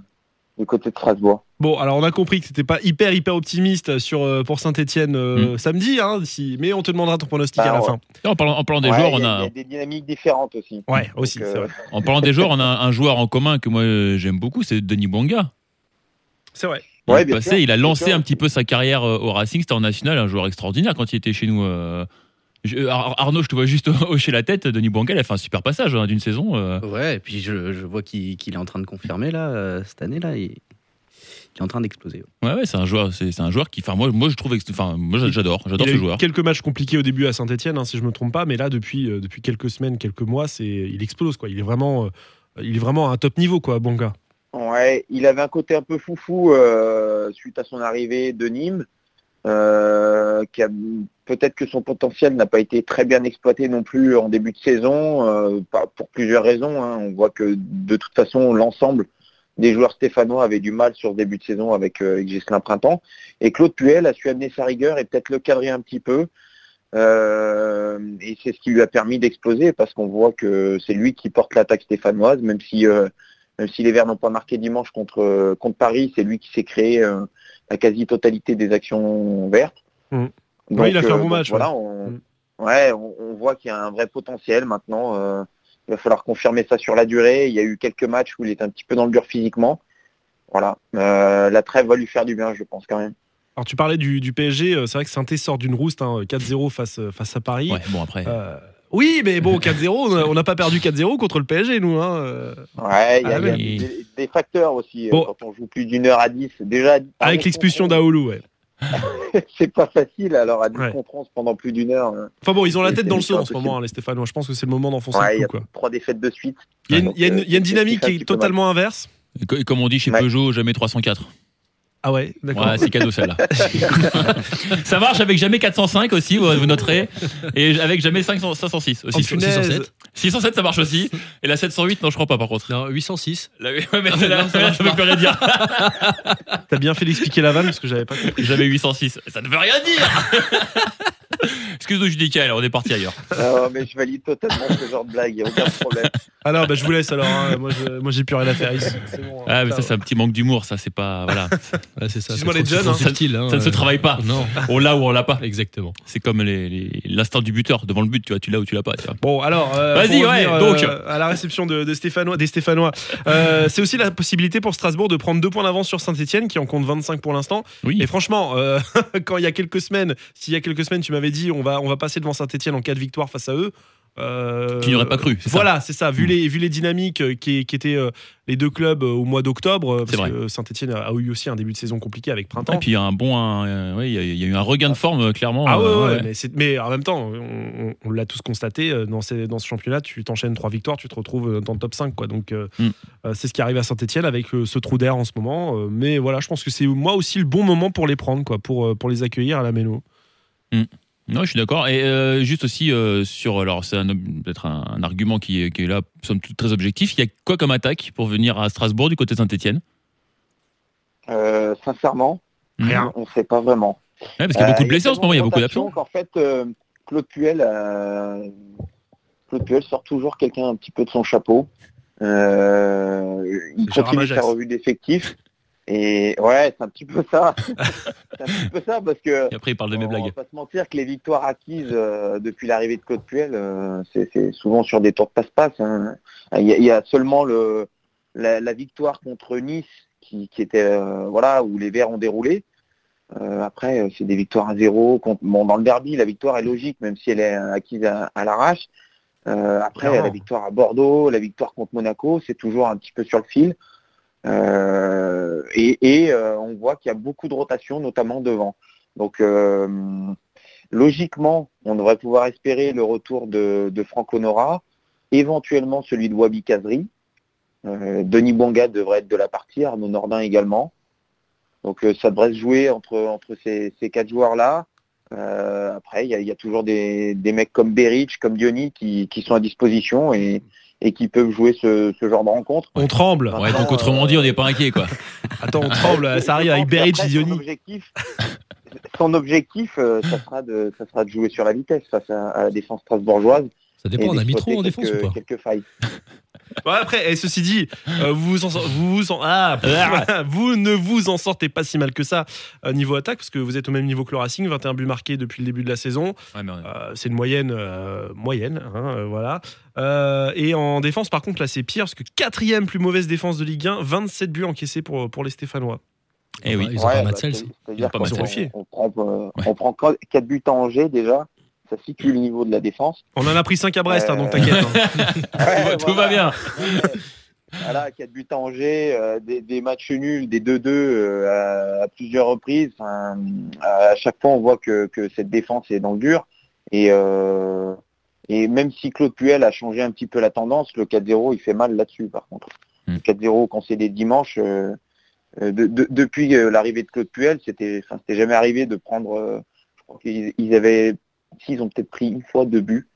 du côté de Strasbourg. Bon, alors on a compris que c'était pas hyper hyper optimiste sur euh, pour Saint-Etienne samedi, hein, si- mais on te demandera ton pronostic Ah, à la ouais. fin. En parlant, en parlant des Ouais, joueurs, y on a- il y a, a des dynamiques différentes aussi. Ouais, aussi, euh, vrai. en parlant des joueurs, on a un joueur en commun que moi euh, j'aime beaucoup, c'est Denis Bouanga. C'est vrai. Il, Ouais, est bien passé, sûr, il a lancé sûr. un petit peu sa carrière euh, au Racing, c'était en national, un joueur extraordinaire quand il était chez nous. euh, je- Ar- Arnaud, je te vois juste hocher la tête. Denis Bouanga, il a fait un super passage hein, d'une saison. euh. Ouais, et puis je, je vois qu'il est en train de confirmer là, euh, cette année là. Il, il est en train d'exploser. Ouais, ouais, c'est un joueur, c'est un joueur qui, enfin moi, moi je trouve, enfin moi j'adore, j'adore il a ce eu joueur. quelques matchs compliqués au début à Saint-Etienne, si je me trompe pas, mais là depuis euh, depuis quelques semaines, quelques mois, c'est il explose quoi. Il est vraiment euh, il est vraiment à un top niveau quoi, bon gars. Ouais, il avait un côté un peu foufou euh, suite à son arrivée de Nîmes. Euh, peut-être que son potentiel n'a pas été très bien exploité non plus en début de saison, euh, pour plusieurs raisons. hein. On voit que de toute façon l'ensemble des joueurs stéphanois avaient du mal sur ce début de saison avec, euh, avec Ghislain Printemps. Et Claude Puel a su amener sa rigueur et peut-être le cadrer un petit peu. Euh, et c'est ce qui lui a permis d'exploser parce qu'on voit que c'est lui qui porte l'attaque stéphanoise, même si si les Verts n'ont pas marqué dimanche contre, contre Paris, c'est lui qui s'est créé la quasi-totalité des actions vertes. Mm. Ouais, il a fait un bon donc match, Voilà, on, Mm. ouais, on, on voit qu'il y a un vrai potentiel maintenant. euh, il va falloir confirmer ça sur la durée. Il y a eu quelques matchs où il est un petit peu dans le dur physiquement. Voilà, Euh, la trêve va lui faire du bien, je pense quand même. Alors tu parlais du, du PSG, euh, c'est vrai que Saint-Etienne sort d'une rouste, hein, 4-0 face euh, face à Paris. Ouais, bon après. Euh, oui, mais bon, 4-0, on n'a pas perdu 4-0 contre le PSG, nous. Hein. euh. Ouais, il y a, Ah y a des, des facteurs aussi. euh, Bon. Quand on joue plus d'une heure à 10, déjà. Avec 10 l'expulsion d'Aoulou, ouais. 11, C'est pas facile, alors à 10 Ouais. contre 11 pendant plus d'une heure. euh, Enfin bon, ils ont la tête dans le seau en ce moment, hein, les Stéphanois. Je pense que c'est le moment d'enfoncer Ouais, le il y a coup. Quoi. trois défaites de suite. Il y a une, Donc, il y a une- euh, il y a une c'est- dynamique qui est totalement inverse. Et co- et comme on dit chez Ouais. Peugeot, jamais 304. Ah ouais, d'accord. Ouais, c'est cadeau celle-là. ça marche avec jamais 405 aussi, vous noterez. Et avec jamais 500 506 Oh, aussi. punaise. 607 607 ça marche aussi. Et la 708, non, je crois pas par contre. Non, 806. La- ouais, mais non, ça ça veut plus rien dire. T'as bien fait d'expliquer la vanne parce que j'avais pas compris. J'avais 806. Ça ne veut rien dire. Excuse-nous, Judica, alors on est parti ailleurs. Ah, mais je valide totalement ce genre de blague, il n'y a aucun problème. Alors, bah, je vous laisse alors. hein. Moi, je- moi, j'ai plus rien à faire ici. C'est bon. Ah, mais ça, c'est un petit manque d'humour, ça, c'est pas. Voilà. Ouais, c'est ça. Excuse-moi, c'est les jeunes, c'est hein. subtil, hein, Ça ne se travaille pas. Non, On l'a ou on l'a pas. exactement. C'est comme les- les- l'instinct du buteur devant le but, tu vois, tu l'as ou tu l'as pas. tu vois. Bon, alors, euh, Vas-y, ouais, revenir, donc. euh, à la réception de, de Stéphanois, des Stéphanois, euh, c'est aussi la possibilité pour Strasbourg de prendre deux points d'avance sur Saint-Etienne, qui en compte 25 pour l'instant. Oui. Et franchement, euh, quand il y a quelques semaines, s'il y a quelques semaines, tu m'avais dit on va, on va passer devant Saint-Etienne en cas de victoire face à eux. Euh, Tu n'y aurais pas cru, Voilà, c'est ça. Vu, Mm. les, vu les dynamiques euh, qui, qui étaient euh, les deux clubs euh, au mois d'octobre, parce vrai. que Saint-Etienne a, eu aussi un début de saison compliqué avec Printemps. Et puis il y a un bon, euh, ouais, il y, a- il y a eu un regain de forme euh, clairement. Ah ouais. Mais, en même temps, on, l'a tous constaté, dans, ces- dans ce championnat, tu t'enchaînes trois victoires, tu te retrouves dans le top 5. Quoi. Donc, euh, Mm. euh, c'est ce qui arrive à Saint-Etienne avec ce trou d'air en ce moment. Mais voilà, je pense que c'est moi aussi le bon moment pour les prendre, quoi, pour, pour les accueillir à la Méno. Non, je suis d'accord. Et euh, juste aussi euh, sur, alors c'est un- peut-être un, un argument qui est, qui est là, somme toute très objectif. Il y a quoi comme attaque pour venir à Strasbourg du côté de Saint-Etienne Euh, sincèrement, Rien. on ne sait pas vraiment. Ouais, parce qu'il y a beaucoup Euh, de blessés en ce moment, il y a beaucoup d'absents. qu'en fait, euh, Claude Puel, euh, Claude Puel sort toujours quelqu'un un petit peu de son chapeau. Euh, il continue sa revue d'effectifs. Et ouais, c'est un petit peu ça. c'est un petit peu ça parce que Et après, il parle de mes on blagues. va pas se mentir que les victoires acquises euh, depuis l'arrivée de Claude Puel, euh, c'est souvent sur des tours de passe-passe. hein. Il, y a, il y a seulement le, la, la victoire contre Nice qui, qui était euh, voilà où les Verts ont déroulé. Après, c'est des victoires à zéro. Contre, bon, dans le derby, la victoire est logique, même si elle est acquise à, à l'arrache. Après, la victoire à Bordeaux, la victoire contre Monaco, c'est toujours un petit peu sur le fil. Euh, et euh, on voit qu'il y a beaucoup de rotation, notamment devant. Donc, euh, logiquement, on devrait pouvoir espérer le retour de, de Franck Honora, éventuellement celui de Wabi Kazri. Denis Bonga devrait être de la partie, Arnaud Nordin également. Donc ça devrait se jouer entre, ces, quatre joueurs-là. Après, il y a, toujours des, mecs comme Beric, comme Diony qui, qui sont à disposition et, et qui peuvent jouer ce, ce genre de rencontre. On tremble. Ouais, donc autrement dit, on n'est pas inquiet, quoi. Attends, on tremble. Ça arrive avec qu'après, et son objectif, son objectif, euh, ça, sera de, ça sera de jouer sur la vitesse face à, à la défense strasbourgeoise. Ça dépend, on a mis trop en défense ou quelques, pas quelques failles. Ouais, après, et ceci dit, euh, vous, vous, en, vous, vous en- ah, pff, vous ne vous en sortez pas si mal que ça euh, niveau attaque, parce que vous êtes au même niveau que le Racing, 21 buts marqués depuis le début de la saison. Ouais, mais on- Euh, c'est une moyenne, euh, moyenne, hein, euh, voilà. Euh, et en défense, par contre, là, c'est pire, parce que quatrième plus mauvaise défense de Ligue 1, 27 buts encaissés pour, pour les Stéphanois. Eh oui. Ils ont pas bah, Ils ont pas on, on prend, euh, on prend 4 buts à Angers déjà, ça situe le niveau de la défense. On en a pris 5 à Brest, hein, donc t'inquiète. hein. Ouais, tout va bien. Voilà, 4 buts à Angers, euh, des, des matchs nuls, des 2-2 euh, à, à plusieurs reprises. Enfin, à chaque fois, on voit que, que cette défense est dans le dur. Et, euh, et même si Claude Puel a changé un petit peu la tendance, le 4-0, il fait mal là-dessus, par contre. Hmm. Le 4-0 concédé dimanche, euh, euh, de- de- depuis euh, l'arrivée de Claude Puel, c'était jamais arrivé de prendre... euh, je crois qu'ils ils avaient... Ils ont peut-être pris une fois deux buts.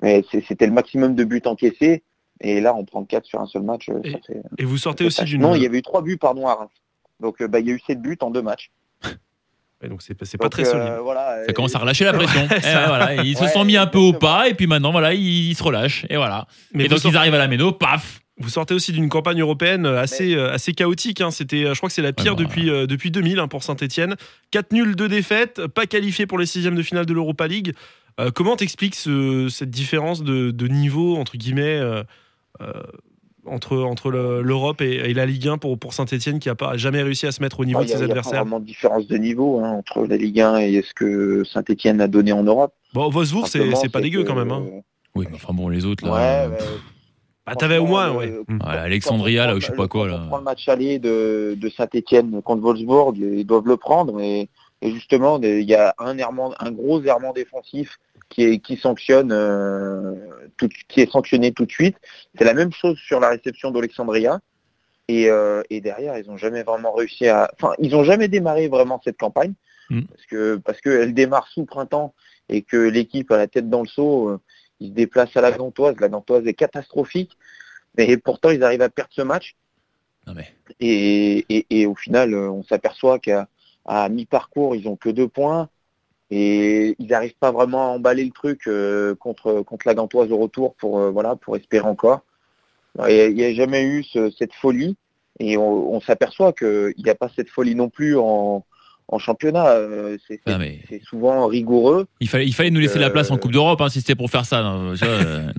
Mais c'était le maximum de buts encaissés. Et là, on prend 4 sur un seul match. euh, Et- ça fait- Et vous sortez aussi d'une. non, il y avait eu trois buts pardon à Reims. Donc euh, bah, il y a eu sept buts en deux matchs. Donc c'est pas, Donc, très euh, solide. Voilà, Ça euh, commence à relâcher la pression. Eh ça- ouais, voilà, Ils se Ouais, sont mis un peu au pas et puis maintenant voilà ils, ils se relâchent et voilà. Mais et donc sortez- ils arrivent à la méno, paf. Vous sortez aussi d'une campagne européenne assez, euh, assez chaotique. hein. C'était, euh, je crois que c'est la pire bah. depuis, euh, depuis 2000 hein, pour Saint-Etienne. 4 nuls, 2 défaites, pas qualifié pour les sixièmes de finale de l'Europa League. Euh, comment t'expliques ce- cette différence de, de niveau, entre guillemets, euh, euh, entre, entre le- l'Europe et, et la Ligue 1 pour, pour Saint-Etienne qui n'a pas jamais réussi à se mettre au niveau bah, de il y a- ses il y a pas adversaires? vraiment de différence de niveau hein, entre la Ligue 1 et ce que Saint-Etienne a donné en Europe. Bon, Wolfsburg, c'est, pas dégueu que, quand même. hein. euh, Oui, mais enfin bon les autres là. Euh, ouais, Bah, t'avais au moins, ouais. euh, Mm. voilà, Alexandria là ou je sais pas quoi là. prend le match aller de, de Saint-Etienne contre Wolfsburg, ils doivent le prendre. Et, et justement, il y a un, errement, un gros errement défensif qui, est, qui, sanctionne, euh, tout, qui est sanctionné tout de suite. C'est la même chose sur la réception d'Alexandria. Et, euh, et derrière, ils n'ont jamais vraiment réussi à. Enfin, ils n'ont jamais démarré vraiment cette campagne. Mm. Parce que parce qu'elle démarre sous printemps et que l'équipe a la tête dans le seau. Ils se déplacent à la Gantoise. La Gantoise est catastrophique. Mais pourtant, ils arrivent à perdre ce match. Non mais Et, et, et au final, euh, on s'aperçoit qu'à à mi-parcours, ils ont que deux points. Et ils n'arrivent pas vraiment à emballer le truc euh, contre, contre la Gantoise au retour pour, euh, voilà, pour espérer encore. Et Il n'y a jamais eu ce- cette folie. Et on, on s'aperçoit qu'il n'y a pas cette folie non plus en, en championnat. Euh, C'est Ah, mais- c'est souvent rigoureux. il fallait il fallait nous laisser la place en Euh, Coupe d'Europe hein, si c'était pour faire ça. non, tu vois, euh,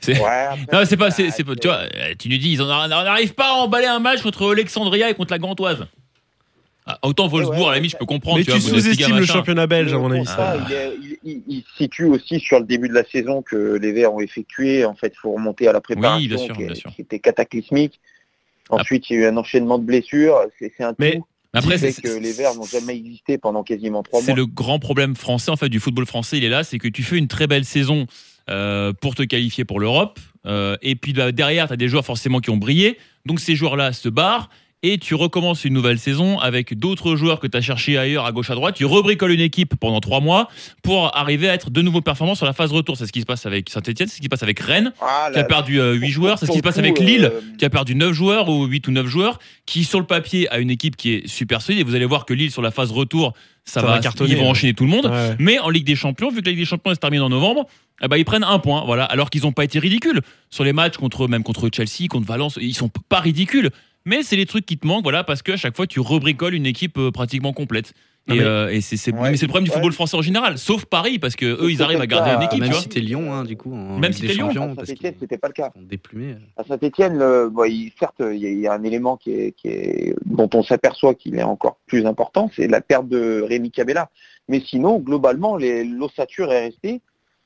c'est- Ouais, pas, c'est, c'est pas- tu vois, euh, tu nous dis, ils en a- on n'arrive pas à emballer un match contre Alexandria et contre la Gantoise. Ah, autant Wolfsburg, ouais, à la limite, je peux comprendre. Mais tu sous-estimes le championnat belge, à mon avis. il, est- il- il- il se situe aussi sur le début de la saison que les Verts ont effectué. En fait, il faut remonter à la préparation Oui, bien sûr, qui, est- bien sûr. qui était cataclysmique. Ensuite, il y a eu un enchaînement de blessures. C'est c'est un Mais tout Après, c'est- que les Verts n'ont jamais existé pendant quasiment trois C'est mois. le grand problème français, en fait, du football français, il est là, c'est que tu fais une très belle saison euh, pour te qualifier pour l'Europe, euh, et puis bah, derrière, tu as des joueurs forcément qui ont brillé, donc ces joueurs-là se barrent, et tu recommences une nouvelle saison avec d'autres joueurs que tu as cherchés ailleurs, à gauche, à droite, tu rebricoles une équipe pendant trois mois pour arriver à être de nouveau performant sur la phase retour. C'est ce qui se passe avec Saint-Etienne, c'est ce qui se passe avec Rennes, Ah, qui a perdu euh, 8 joueurs, c'est ce qui se passe avec Lille, euh, qui a perdu 9 joueurs ou 8 ou 9 joueurs, qui sur le papier a une équipe qui est super solide. Et vous allez voir que Lille sur la phase retour, ça, Ça va, va cartonner, ils vont ouais. enchaîner tout le monde. Ouais. Mais en Ligue des Champions, vu que la Ligue des Champions elle se termine en novembre, eh ben, ils prennent un point, voilà. Alors qu'ils n'ont pas été ridicules sur les matchs contre même contre Chelsea, contre Valence, ils sont pas ridicules. Mais c'est les trucs qui te manquent, voilà, parce qu'à chaque fois tu rebricoles une équipe euh, pratiquement complète. Et mais- euh, et c'est c'est- Ouais. mais c'est le problème du Ouais. football français en général, sauf Paris, parce que eux ils arrivent à garder une équipe, même tu vois. si c'était Lyon, hein, du coup, en Même si c'était Lyon. À qu'ils c'était pas le cas. sont déplumés. À Saint-Etienne, le- bon, il- certes, il y, a- il y a un élément qui est, qui est- dont on s'aperçoit qu'il est encore plus important, c'est la perte de Rémi Cabella. Mais sinon, globalement, les- l'ossature est restée.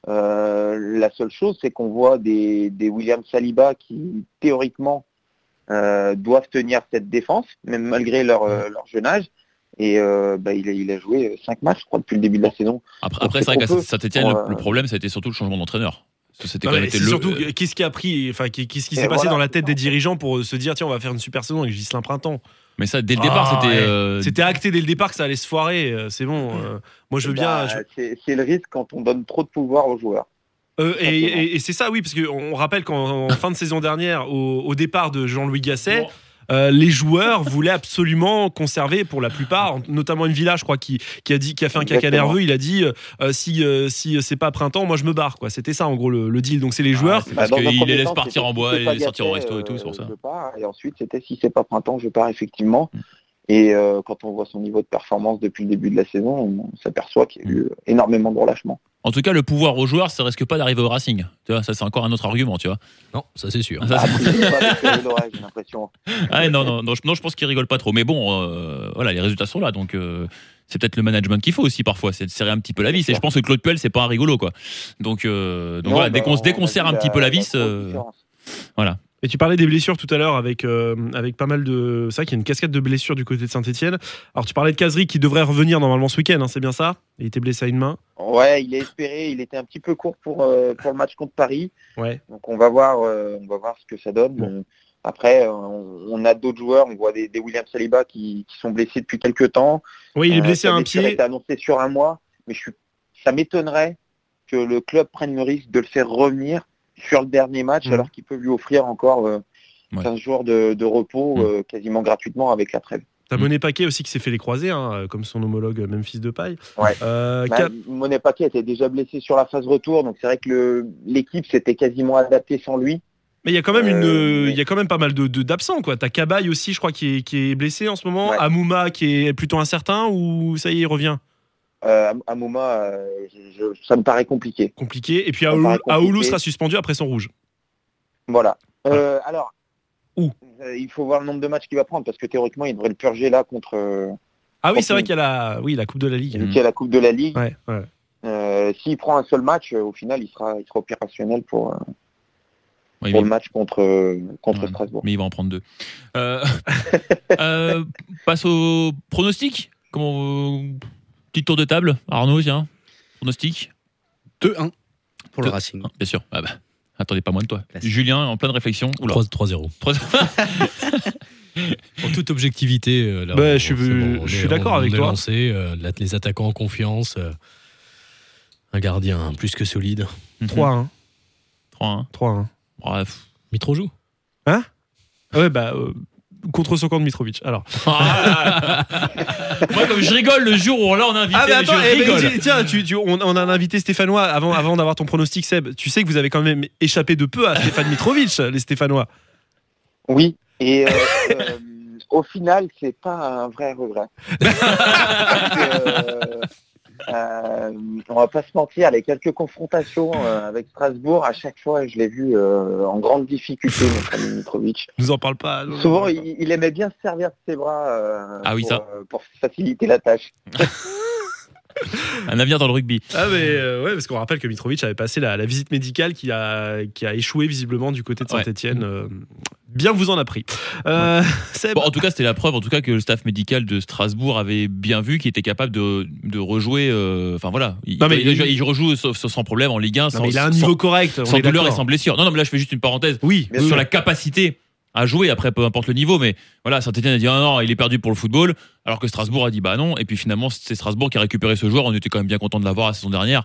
Euh, la seule chose, c'est qu'on voit des, des William Saliba qui, théoriquement, euh, doivent tenir cette défense, même malgré leur, euh, leur jeune âge. Et euh, bah, il, a, il a joué cinq matchs, je crois, depuis le début de la saison. Après, après c'est vrai Ouais. le, le problème ça a été surtout le changement d'entraîneur. C'était Non, quand même mais été c'est le- surtout qu'est-ce qui a pris, enfin qu'est-ce qui s'est passé voilà, dans la tête ça. des dirigeants pour se dire tiens on va faire une super saison avec Gislain Printemps. Mais ça, dès le départ, Ah, c'était. ouais. euh, C'était acté dès le départ que ça allait se foirer. C'est bon. euh, moi je veux bien. Bah, je- c'est- C'est le risque quand on donne trop de pouvoir aux joueurs. Euh, et et- et c'est ça, oui, parce qu'on rappelle qu'en en fin de saison dernière, au, au départ de Jean-Louis Gasset, euh, les joueurs voulaient absolument conserver pour la plupart, notamment une villa, je crois, qui, qui a dit, qui a fait un caca Exactement. nerveux. Il a dit euh, si euh, si c'est pas printemps, moi je me barre. Quoi. C'était ça en gros le, le deal. Donc c'est les joueurs. c'est parce Bah, qu'il premier les laisse partir en bois, si les sortir au resto et tout, c'est pour ça. Je pars. Et ensuite, c'était si c'est pas printemps, je pars effectivement. Et euh, quand on voit son niveau de performance depuis le début de la saison, on s'aperçoit qu'il y a eu énormément de relâchement. En tout cas, le pouvoir aux joueurs, ça risque pas d'arriver au Racing. Tu vois, ça c'est encore un autre argument, tu vois. Non, ça c'est sûr. Ah, j'ai l'impression. Ah, non, non, non, je, non, je pense qu'ils rigolent pas trop. Mais bon, euh, voilà, les résultats sont là, donc euh, c'est peut-être le management qu'il faut aussi parfois, c'est de serrer un petit peu la vis. Et je pense que Claude Puel, c'est pas un rigolo, quoi. Donc, euh, donc Non, voilà, dès bah, qu'on dès serre un la- petit peu la vis, euh, différence. Et tu parlais des blessures tout à l'heure avec, euh, avec pas mal de. C'est vrai qu'il y a une cascade de blessures du côté de Saint-Etienne. Alors tu parlais de Kazri qui devrait revenir normalement ce week-end, hein, c'est bien ça? Il était blessé à une main. Ouais, il est espéré. Il était un petit peu court pour, euh, pour le match contre Paris. Ouais. Donc on va voir, euh, on va voir ce que ça donne. Bon. Après, on, on a d'autres joueurs. On voit des, des William Saliba qui, qui sont blessés depuis quelques temps. Oui, il est blessé à un pied. est annoncé sur un mois, mais je suis, ça m'étonnerait que le club prenne le risque de le faire revenir sur le dernier match, Mhm. alors qu'ils peuvent lui offrir encore euh, Ouais. 15 jours de, de repos Mhm. euh, quasiment gratuitement avec la trêve. T'as Mm. Monet Paquet aussi qui s'est fait les croisés, hein, comme son homologue Memphis de paille. Ouais. Euh, Bah, Cap- Monet Paquet était déjà blessé sur la phase retour, donc c'est vrai que l'équipe s'était quasiment adaptée sans lui. Mais il y a quand même une, Euh, il y a quand même pas mal de de- d'absents quoi. T'as Cabaye aussi, je crois, qui est, qui est blessé en ce moment. Ouais. Amouma qui est plutôt incertain ou ça y est, il revient? Euh, à Mouma, euh, je- je- ça me paraît compliqué. Compliqué. Et puis Aoulou, sera suspendu après son rouge. Voilà. Euh, alors, Où euh, il faut voir le nombre de matchs qu'il va prendre parce que théoriquement, il devrait le purger là contre euh, Ah oui, c'est vrai qu'il y a la, oui, la Coupe de la Ligue. qu'il y a la Coupe de la Ligue. Ouais, ouais. Euh, S'il prend un seul match, euh, au final, il sera, il sera opérationnel pour, euh, ouais, pour mais, le match contre, euh, contre Ouais. Strasbourg. mais il va en prendre deux. Euh, euh, passe au pronostic. Comment, petit tour de table. Arnaud, tiens. Pronostic. 2-1 pour le Deux. Racing. Ah, bien sûr. Ah bah, attendez pas moins de toi. Classique. Julien, en pleine réflexion. Oula. 3 3-0. Trois- En toute objectivité, euh, là, Bah, on- je bon, on je est- suis d'accord avec toi. lancé, euh, la- les attaquants en confiance, euh, un gardien plus que solide. 3-1. 3-1. 3-1. Bref. Mitro joue Ah Ouais, bah. euh, contre son camp de Mitrovic. Alors. Moi, comme je rigole le jour où là on a invité, Ah, mais attends, je eh ben, rigole. tiens, tu, tu- on, on a un invité stéphanois avant, avant d'avoir ton pronostic, Seb. Tu sais que vous avez quand même échappé de peu à Stéphane Mitrovic, les Stéphanois. Oui, et euh, euh, au final, c'est pas un vrai regret. Parce que, euh, on va pas se mentir, les quelques confrontations euh, avec Strasbourg, à chaque fois, je l'ai vu euh, en grande difficulté, notre ami Mitrovic. Nous en parle pas. Souvent, il, il aimait bien se servir de ses bras euh, Ah oui, pour, ça. pour faciliter la tâche. Un avenir dans le rugby. Ah, mais euh, ouais, parce qu'on rappelle que Mitrovic avait passé la, la visite médicale qui a, qui a échoué visiblement du côté de Ouais. Saint-Etienne. bien vous en a pris. Euh, Bon, en tout cas, c'était la preuve, en tout cas, que le staff médical de Strasbourg avait bien vu qu'il était capable de, de rejouer. euh, Enfin voilà, il, Non, mais il, il- il rejoue sans, sans problème en Ligue 1, non, sans, il a un sans- niveau correct. on sans douleur et sans blessure. Non, non, mais là, je fais juste une parenthèse Oui, sur oui. la capacité à jouer. Après, peu importe le niveau, mais voilà, Saint-Etienne a dit ah non, il est perdu pour le football, alors que Strasbourg a dit bah non. Et puis finalement, c'est Strasbourg qui a récupéré ce joueur. On était quand même bien content de l'avoir la saison dernière.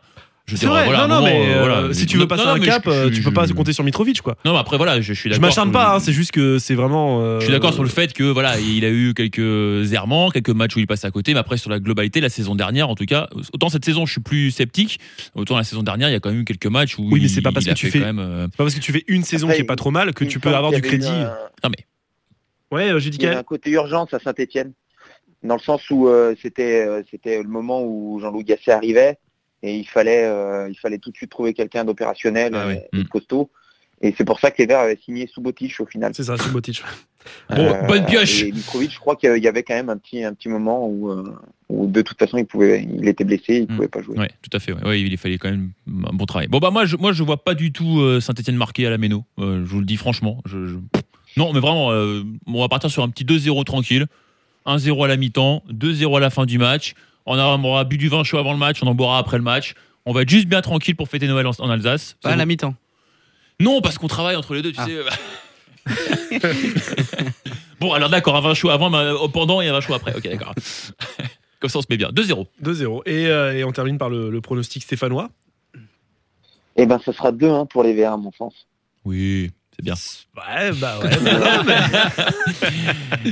Je C'est vrai, voilà, non, non, moment, mais euh, euh, voilà. si tu veux passer non, un cap, je- euh, je- tu peux pas je- compter sur Mitrovic, quoi. Non, mais après, voilà, je, je suis Je d'accord. m'acharne sur pas, le- hein, c'est juste que c'est vraiment. euh, Je suis d'accord sur le fait que voilà, il a eu quelques errements, quelques matchs où il passe à côté, mais après sur la globalité, la saison dernière, en tout cas, autant cette saison je suis plus sceptique, autant la saison dernière, il y a quand même eu quelques matchs où Oui, mais c'est pas parce que a tu fais- quand même. euh, C'est pas parce que tu fais une saison Après, qui est pas trop mal que tu peux avoir du qu'il crédit. Non mais Ouais, j'ai dit Il y avait qu'elle. un côté urgence à Saint-Etienne, dans le sens où c'était c'était le moment où Jean-Louis Gasset arrivait et il fallait euh, il fallait tout de suite trouver quelqu'un d'opérationnel Ah euh, ouais. et de Mm. costaud. Et c'est pour ça que les Verts avaient signé Subotic au final. C'est ça, Subotic. Bon, bonne pioche. Et Mitrovic, je crois qu'il y avait quand même un petit un petit moment où, euh, où de toute façon il pouvait il était blessé, il Mm. pouvait pas jouer. ouais, tout à fait. Ouais. Ouais, il fallait quand même un bon travail. Bon bah moi, je, moi je vois pas du tout euh, Saint-Etienne marqué à la Méno. Euh, je vous le dis franchement. Je, je- Non, mais vraiment, euh, on va partir sur un petit 2-0 tranquille, 1-0 à la mi-temps, 2-0 à la fin du match. On aura, bu du vin chaud avant le match, on en boira après le match. On va être juste bien tranquille pour fêter Noël en, en Alsace. Pas à la mi-temps. Non, parce qu'on travaille entre les deux, tu Ah. sais. bon, alors d'accord, un vin chaud avant, mais euh, pendant et un vin chaud après. Ok, d'accord. Comme ça, on se met bien. 2-0. 2-0. Et, euh, et on termine par le, le pronostic stéphanois. Et ben ça sera 2-1 pour les Verts à mon sens. Oui, C'est bien. Ouais, bah ouais. bah non, mais-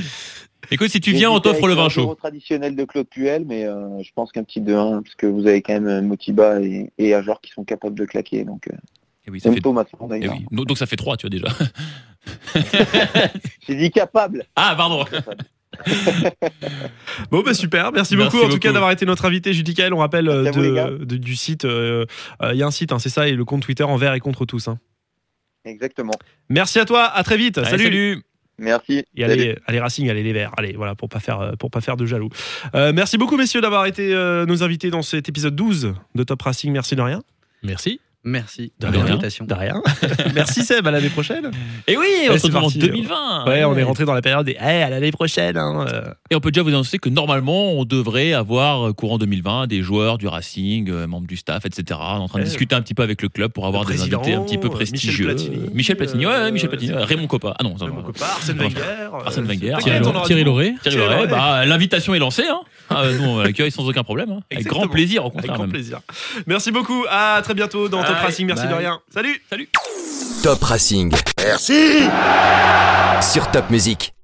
Écoute, si tu viens, on t'offre le vin chaud. traditionnel de Claude Puel, mais euh, je pense qu'un petit 2-1, parce que vous avez quand même euh, Motiba et, et Ajor qui sont capables de claquer. Donc, euh, Eh oui, ça fait... Thomas eh oui. Donc donc ça fait 3, tu vois déjà. J'ai dit capable. Ah, pardon. Bon, bah super. Merci, Merci beaucoup en tout cas d'avoir été notre invité, Judicaël. On rappelle de, de- du site. euh, euh, Il y a un site, hein, c'est ça, et le compte Twitter envers et contre tous. hein. Exactement. Merci à toi. À très vite. Allez, salut. salut. Merci. Et Salut. allez, allez Racing, allez les Verts, allez voilà pour pas faire euh, pour pas faire de jaloux. Euh, merci beaucoup messieurs d'avoir été euh, nos invités dans cet épisode 12 de Top Racing. Merci de rien. Merci. Merci De de l'invitation. De rien. merci Seb, à l'année prochaine. Et oui, Ouais, on c'est se retrouve en parti. 2020. Ouais, on est rentré dans la période des hey, à l'année prochaine. hein, euh. Et on peut déjà vous annoncer que normalement, on devrait avoir euh, courant 2020 des joueurs du Racing, euh, membres du staff, etc. On est en train de Ouais. discuter un petit peu avec le club pour avoir des invités un petit peu prestigieux. Michel Platini, Michel Platini, ouais, Michel Platini, Raymond Coppa. Ah non, va. copain, Arsène Wenger. Arsène Wenger, Thierry Lauré- Thierry Lauré. bah, l'invitation est lancée. Hein. Ah, nous, on l'accueille sans aucun problème. hein. Avec grand plaisir, au Avec contraire. grand même. plaisir. Merci beaucoup. À très bientôt dans Top. Racing. Merci de rien. Salut. Salut. Top Racing. Merci Sur Top Music.